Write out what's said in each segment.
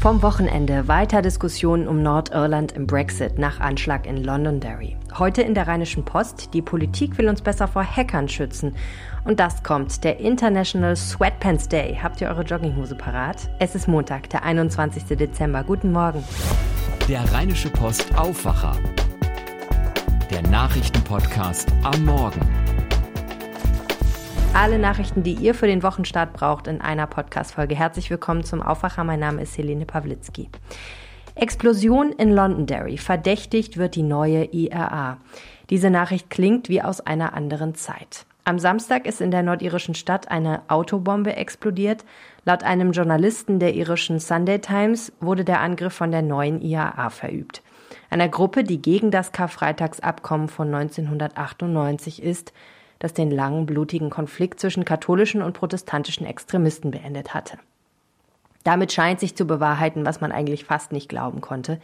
Vom Wochenende weiter Diskussionen um Nordirland im Brexit nach Anschlag in Londonderry. Heute in der Rheinischen Post, die Politik will uns besser vor Hackern schützen. Und das kommt, der International Sweatpants Day. Habt ihr eure Jogginghose parat? Es ist Montag, der 21. Dezember. Guten Morgen. Der Rheinische Post Aufwacher. Der Nachrichtenpodcast am Morgen. Alle Nachrichten, die ihr für den Wochenstart braucht, in einer Podcast-Folge. Herzlich willkommen zum Aufwacher. Mein Name ist Helene Pawlitzki. Explosion in Londonderry. Verdächtigt wird die neue IRA. Diese Nachricht klingt wie aus einer anderen Zeit. Am Samstag ist in der nordirischen Stadt eine Autobombe explodiert. Laut einem Journalisten der irischen Sunday Times wurde der Angriff von der neuen IAA verübt. Einer Gruppe, die gegen das Karfreitagsabkommen von 1998 ist, das den langen, blutigen Konflikt zwischen katholischen und protestantischen Extremisten beendet hatte. Damit scheint sich zu bewahrheiten, was man eigentlich fast nicht glauben konnte,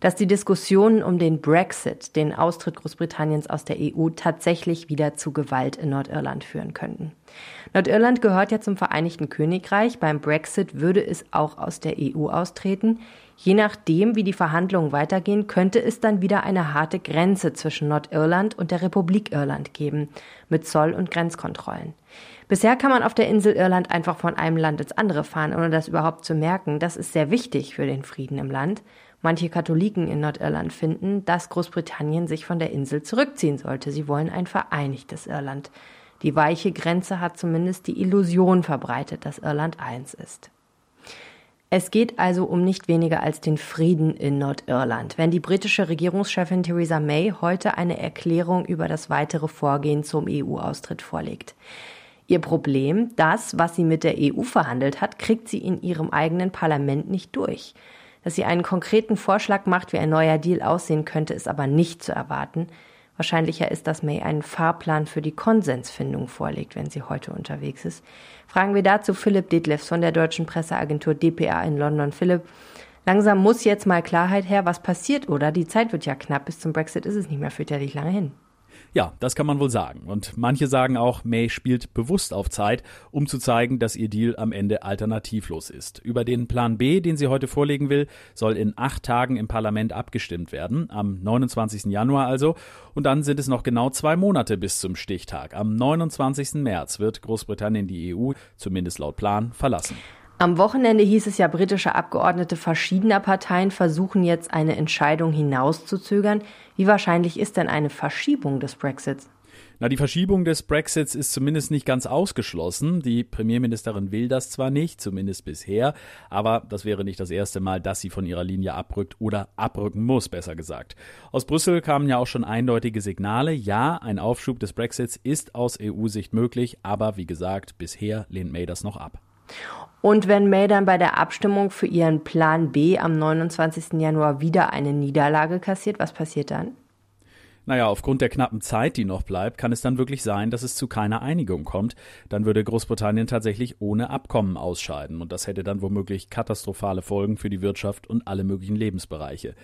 dass die Diskussionen um den Brexit, den Austritt Großbritanniens aus der EU, tatsächlich wieder zu Gewalt in Nordirland führen könnten. Nordirland gehört ja zum Vereinigten Königreich. Beim Brexit würde es auch aus der EU austreten. Je nachdem, wie die Verhandlungen weitergehen, könnte es dann wieder eine harte Grenze zwischen Nordirland und der Republik Irland geben, mit Zoll- und Grenzkontrollen. Bisher kann man auf der Insel Irland einfach von einem Land ins andere fahren, ohne das überhaupt zu merken. Das ist sehr wichtig für den Frieden im Land. Manche Katholiken in Nordirland finden, dass Großbritannien sich von der Insel zurückziehen sollte. Sie wollen ein vereinigtes Irland. Die weiche Grenze hat zumindest die Illusion verbreitet, dass Irland eins ist. Es geht also um nicht weniger als den Frieden in Nordirland. Wenn die britische Regierungschefin Theresa May heute eine Erklärung über das weitere Vorgehen zum EU-Austritt vorlegt. Ihr Problem, das, was sie mit der EU verhandelt hat, kriegt sie in ihrem eigenen Parlament nicht durch. Dass sie einen konkreten Vorschlag macht, wie ein neuer Deal aussehen könnte, ist aber nicht zu erwarten. Wahrscheinlicher ist, dass May einen Fahrplan für die Konsensfindung vorlegt, wenn sie heute unterwegs ist. Fragen wir dazu Philipp Detlefs von der deutschen Presseagentur dpa in London. Philipp, langsam muss jetzt mal Klarheit her, was passiert, oder? Die Zeit wird ja knapp. Bis zum Brexit ist es nicht mehr fürchterlich lange hin. Ja, das kann man wohl sagen. Und manche sagen auch, May spielt bewusst auf Zeit, um zu zeigen, dass ihr Deal am Ende alternativlos ist. Über den Plan B, den sie heute vorlegen will, soll in acht Tagen im Parlament abgestimmt werden, am 29. Januar also. Und dann sind es noch genau zwei Monate bis zum Stichtag. Am 29. März wird Großbritannien die EU, zumindest laut Plan, verlassen. Am Wochenende hieß es ja, britische Abgeordnete verschiedener Parteien versuchen jetzt eine Entscheidung hinauszuzögern. Wie wahrscheinlich ist denn eine Verschiebung des Brexits? Na, die Verschiebung des Brexits ist zumindest nicht ganz ausgeschlossen. Die Premierministerin will das zwar nicht, zumindest bisher, aber das wäre nicht das erste Mal, dass sie von ihrer Linie abrückt oder abrücken muss, besser gesagt. Aus Brüssel kamen ja auch schon eindeutige Signale. Ja, ein Aufschub des Brexits ist aus EU-Sicht möglich, aber wie gesagt, bisher lehnt May das noch ab. Und wenn May dann bei der Abstimmung für ihren Plan B am 29. Januar wieder eine Niederlage kassiert, was passiert dann? Naja, aufgrund der knappen Zeit, die noch bleibt, kann es dann wirklich sein, dass es zu keiner Einigung kommt. Dann würde Großbritannien tatsächlich ohne Abkommen ausscheiden und das hätte dann womöglich katastrophale Folgen für die Wirtschaft und alle möglichen Lebensbereiche.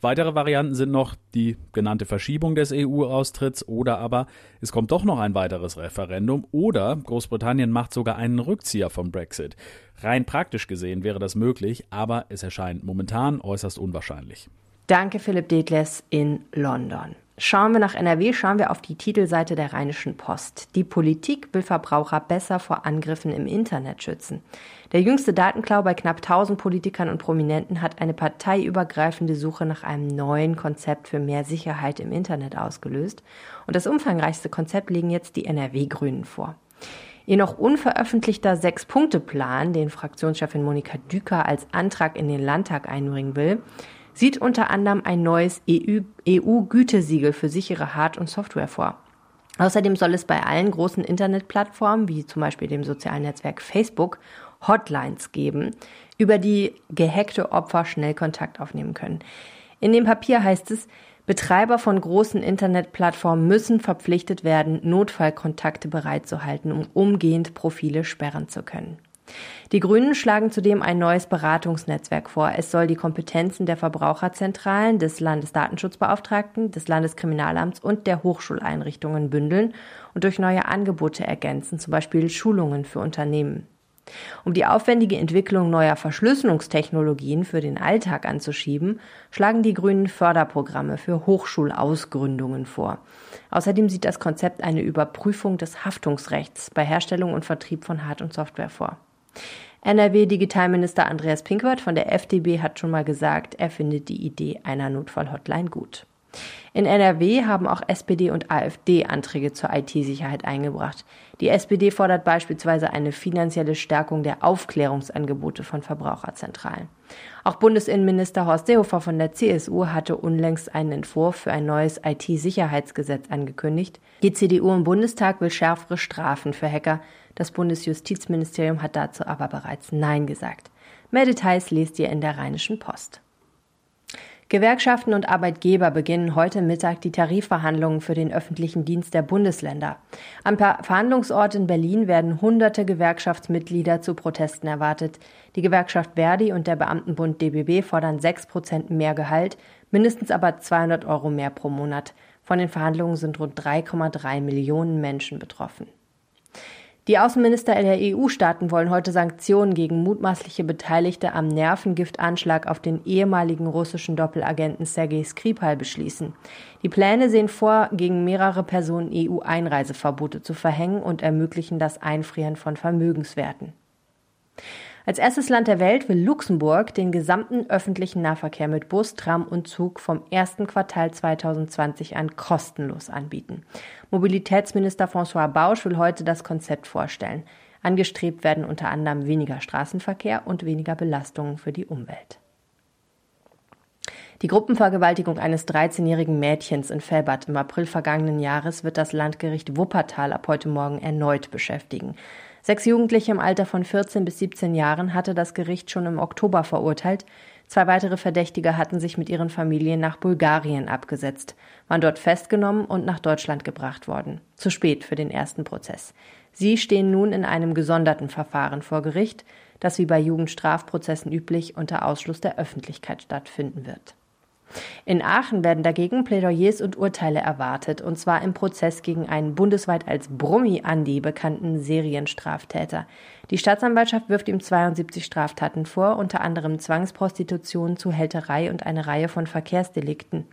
Weitere Varianten sind noch die genannte Verschiebung des EU-Austritts oder aber es kommt doch noch ein weiteres Referendum oder Großbritannien macht sogar einen Rückzieher vom Brexit. Rein praktisch gesehen wäre das möglich, aber es erscheint momentan äußerst unwahrscheinlich. Danke Philipp Detless in London. Schauen wir nach NRW, schauen wir auf die Titelseite der Rheinischen Post. Die Politik will Verbraucher besser vor Angriffen im Internet schützen. Der jüngste Datenklau bei knapp 1000 Politikern und Prominenten hat eine parteiübergreifende Suche nach einem neuen Konzept für mehr Sicherheit im Internet ausgelöst. Und das umfangreichste Konzept legen jetzt die NRW-Grünen vor. Ihr noch unveröffentlichter Sechs-Punkte-Plan, den Fraktionschefin Monika Düker als Antrag in den Landtag einbringen will, sieht unter anderem ein neues EU-Gütesiegel e für sichere Hard- und Software vor. Außerdem soll es bei allen großen Internetplattformen, wie zum Beispiel dem sozialen Netzwerk Facebook, Hotlines geben, über die gehackte Opfer schnell Kontakt aufnehmen können. In dem Papier heißt es, Betreiber von großen Internetplattformen müssen verpflichtet werden, Notfallkontakte bereitzuhalten, um umgehend Profile sperren zu können. Die Grünen schlagen zudem ein neues Beratungsnetzwerk vor. Es soll die Kompetenzen der Verbraucherzentralen, des Landesdatenschutzbeauftragten, des Landeskriminalamts und der Hochschuleinrichtungen bündeln und durch neue Angebote ergänzen, zum Beispiel Schulungen für Unternehmen. Um die aufwendige Entwicklung neuer Verschlüsselungstechnologien für den Alltag anzuschieben, schlagen die Grünen Förderprogramme für Hochschulausgründungen vor. Außerdem sieht das Konzept eine Überprüfung des Haftungsrechts bei Herstellung und Vertrieb von Hard- und Software vor. NRW-Digitalminister Andreas Pinkwart von der FDP hat schon mal gesagt, er findet die Idee einer Notfallhotline gut. In NRW haben auch SPD und AfD Anträge zur IT-Sicherheit eingebracht. Die SPD fordert beispielsweise eine finanzielle Stärkung der Aufklärungsangebote von Verbraucherzentralen. Auch Bundesinnenminister Horst Seehofer von der CSU hatte unlängst einen Entwurf für ein neues IT-Sicherheitsgesetz angekündigt. Die CDU im Bundestag will schärfere Strafen für Hacker. Das Bundesjustizministerium hat dazu aber bereits Nein gesagt. Mehr Details lest ihr in der Rheinischen Post. Gewerkschaften und Arbeitgeber beginnen heute Mittag die Tarifverhandlungen für den öffentlichen Dienst der Bundesländer. Am Verhandlungsort in Berlin werden hunderte Gewerkschaftsmitglieder zu Protesten erwartet. Die Gewerkschaft Verdi und der Beamtenbund DBB fordern sechs Prozent mehr Gehalt, mindestens aber 200 Euro mehr pro Monat. Von den Verhandlungen sind rund 3,3 Millionen Menschen betroffen. Die Außenminister der EU-Staaten wollen heute Sanktionen gegen mutmaßliche Beteiligte am Nervengiftanschlag auf den ehemaligen russischen Doppelagenten Sergei Skripal beschließen. Die Pläne sehen vor, gegen mehrere Personen EU-Einreiseverbote zu verhängen und ermöglichen das Einfrieren von Vermögenswerten. Als erstes Land der Welt will Luxemburg den gesamten öffentlichen Nahverkehr mit Bus, Tram und Zug vom ersten Quartal 2020 an kostenlos anbieten. Mobilitätsminister François Bausch will heute das Konzept vorstellen. Angestrebt werden unter anderem weniger Straßenverkehr und weniger Belastungen für die Umwelt. Die Gruppenvergewaltigung eines 13-jährigen Mädchens in Felbert im April vergangenen Jahres wird das Landgericht Wuppertal ab heute Morgen erneut beschäftigen. Sechs Jugendliche im Alter von 14 bis 17 Jahren hatte das Gericht schon im Oktober verurteilt. Zwei weitere Verdächtige hatten sich mit ihren Familien nach Bulgarien abgesetzt, waren dort festgenommen und nach Deutschland gebracht worden. Zu spät für den ersten Prozess. Sie stehen nun in einem gesonderten Verfahren vor Gericht, das wie bei Jugendstrafprozessen üblich unter Ausschluss der Öffentlichkeit stattfinden wird. In Aachen werden dagegen Plädoyers und Urteile erwartet, und zwar im Prozess gegen einen bundesweit als Brummi Andi bekannten Serienstraftäter. Die Staatsanwaltschaft wirft ihm 72 Straftaten vor, unter anderem Zwangsprostitution, Zuhälterei und eine Reihe von Verkehrsdelikten.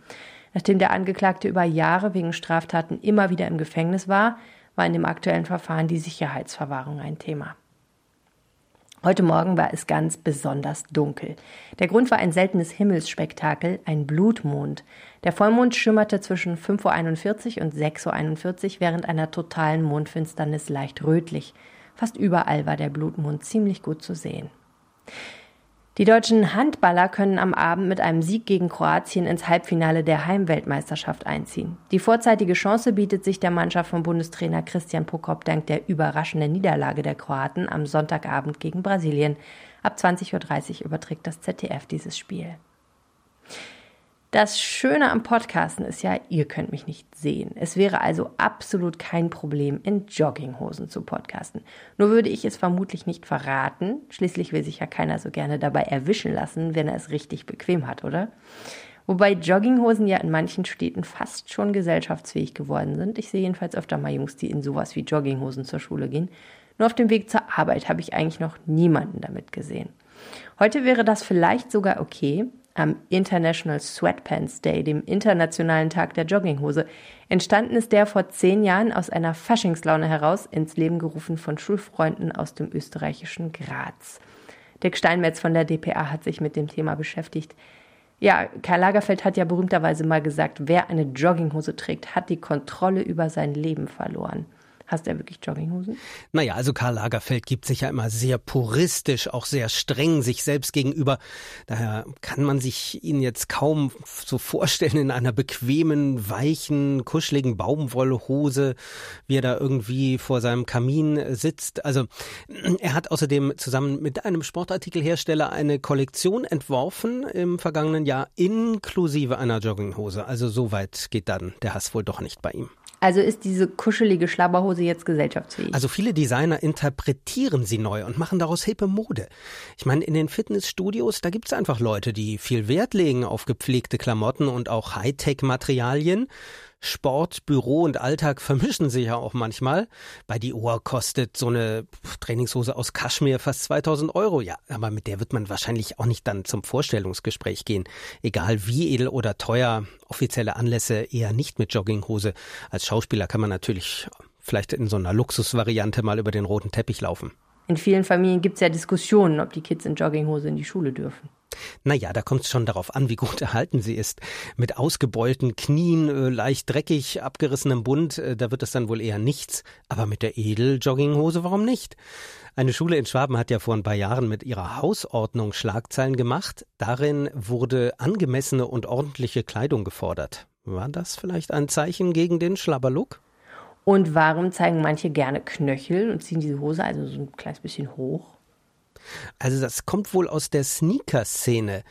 Nachdem der Angeklagte über Jahre wegen Straftaten immer wieder im Gefängnis war, war in dem aktuellen Verfahren die Sicherheitsverwahrung ein Thema. Heute Morgen war es ganz besonders dunkel. Der Grund war ein seltenes Himmelsspektakel, ein Blutmond. Der Vollmond schimmerte zwischen 5.41 Uhr und 6.41 Uhr während einer totalen Mondfinsternis leicht rötlich. Fast überall war der Blutmond ziemlich gut zu sehen. Die deutschen Handballer können am Abend mit einem Sieg gegen Kroatien ins Halbfinale der Heimweltmeisterschaft einziehen. Die vorzeitige Chance bietet sich der Mannschaft von Bundestrainer Christian Prokop dank der überraschenden Niederlage der Kroaten am Sonntagabend gegen Brasilien. Ab 20.30 Uhr überträgt das ZDF dieses Spiel. Das Schöne am Podcasten ist ja, ihr könnt mich nicht sehen. Es wäre also absolut kein Problem, in Jogginghosen zu podcasten. Nur würde ich es vermutlich nicht verraten. Schließlich will sich ja keiner so gerne dabei erwischen lassen, wenn er es richtig bequem hat, oder? Wobei Jogginghosen ja in manchen Städten fast schon gesellschaftsfähig geworden sind. Ich sehe jedenfalls öfter mal Jungs, die in sowas wie Jogginghosen zur Schule gehen. Nur auf dem Weg zur Arbeit habe ich eigentlich noch niemanden damit gesehen. Heute wäre das vielleicht sogar okay, am International Sweatpants Day, dem internationalen Tag der Jogginghose. Entstanden ist der vor zehn Jahren aus einer Faschingslaune heraus, ins Leben gerufen von Schulfreunden aus dem österreichischen Graz. Dirk Steinmetz von der DPA hat sich mit dem Thema beschäftigt. Ja, Karl Lagerfeld hat ja berühmterweise mal gesagt, wer eine Jogginghose trägt, hat die Kontrolle über sein Leben verloren. Hast du ja wirklich Jogginghosen? Naja, also Karl Lagerfeld gibt sich ja immer sehr puristisch, auch sehr streng sich selbst gegenüber. Daher kann man sich ihn jetzt kaum so vorstellen in einer bequemen, weichen, kuscheligen Baumwollhose, wie er da irgendwie vor seinem Kamin sitzt. Also er hat außerdem zusammen mit einem Sportartikelhersteller eine Kollektion entworfen im vergangenen Jahr inklusive einer Jogginghose. Also so weit geht dann der Hass wohl doch nicht bei ihm. Also ist diese kuschelige Schlabberhose jetzt gesellschaftsfähig? Also viele Designer interpretieren sie neu und machen daraus hippe Mode. Ich meine, in den Fitnessstudios, da gibt's einfach Leute, die viel Wert legen auf gepflegte Klamotten und auch Hightech-Materialien. Sport, Büro und Alltag vermischen sich ja auch manchmal. Bei die Ohr kostet so eine Trainingshose aus Kaschmir fast 2000 Euro. Ja, aber mit der wird man wahrscheinlich auch nicht dann zum Vorstellungsgespräch gehen. Egal wie edel oder teuer, offizielle Anlässe eher nicht mit Jogginghose. Als Schauspieler kann man natürlich vielleicht in so einer Luxusvariante mal über den roten Teppich laufen. In vielen Familien gibt es ja Diskussionen, ob die Kids in Jogginghose in die Schule dürfen. Naja, da kommt es schon darauf an, wie gut erhalten sie ist. Mit ausgebeulten Knien, äh, leicht dreckig, abgerissenem Bund, äh, da wird es dann wohl eher nichts. Aber mit der Edel-Jogginghose, warum nicht? Eine Schule in Schwaben hat ja vor ein paar Jahren mit ihrer Hausordnung Schlagzeilen gemacht. Darin wurde angemessene und ordentliche Kleidung gefordert. War das vielleicht ein Zeichen gegen den Schlabberlook? Und warum zeigen manche gerne Knöchel und ziehen diese Hose also so ein kleines bisschen hoch? Also das kommt wohl aus der Sneaker-Szene.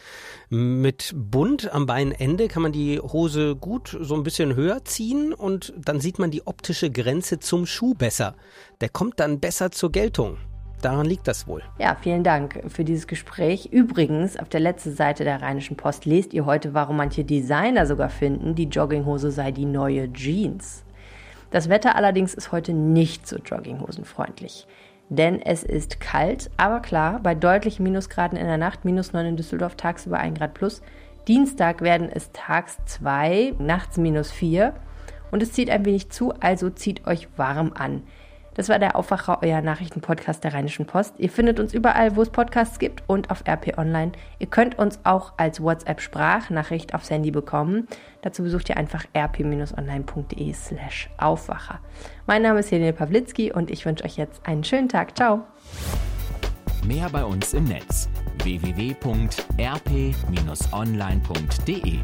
Mit Bund am Beinende kann man die Hose gut so ein bisschen höher ziehen und dann sieht man die optische Grenze zum Schuh besser. Der kommt dann besser zur Geltung. Daran liegt das wohl. Ja, vielen Dank für dieses Gespräch. Übrigens, auf der letzten Seite der Rheinischen Post lest ihr heute, warum manche Designer sogar finden, die Jogginghose sei die neue Jeans. Das Wetter allerdings ist heute nicht so jogginghosenfreundlich denn es ist kalt, aber klar, bei deutlichen Minusgraden in der Nacht, minus 9 in Düsseldorf, tagsüber 1 Grad plus. Dienstag werden es tags 2, nachts minus 4 und es zieht ein wenig zu, also zieht euch warm an. Das war der Aufwacher, euer Nachrichtenpodcast der Rheinischen Post. Ihr findet uns überall, wo es Podcasts gibt und auf RP Online. Ihr könnt uns auch als WhatsApp-Sprachnachricht aufs Handy bekommen. Dazu besucht ihr einfach rp-online.de slash Aufwacher. Mein Name ist Helene Pawlitzki und ich wünsche euch jetzt einen schönen Tag. Ciao. Mehr bei uns im Netz www.rp-online.de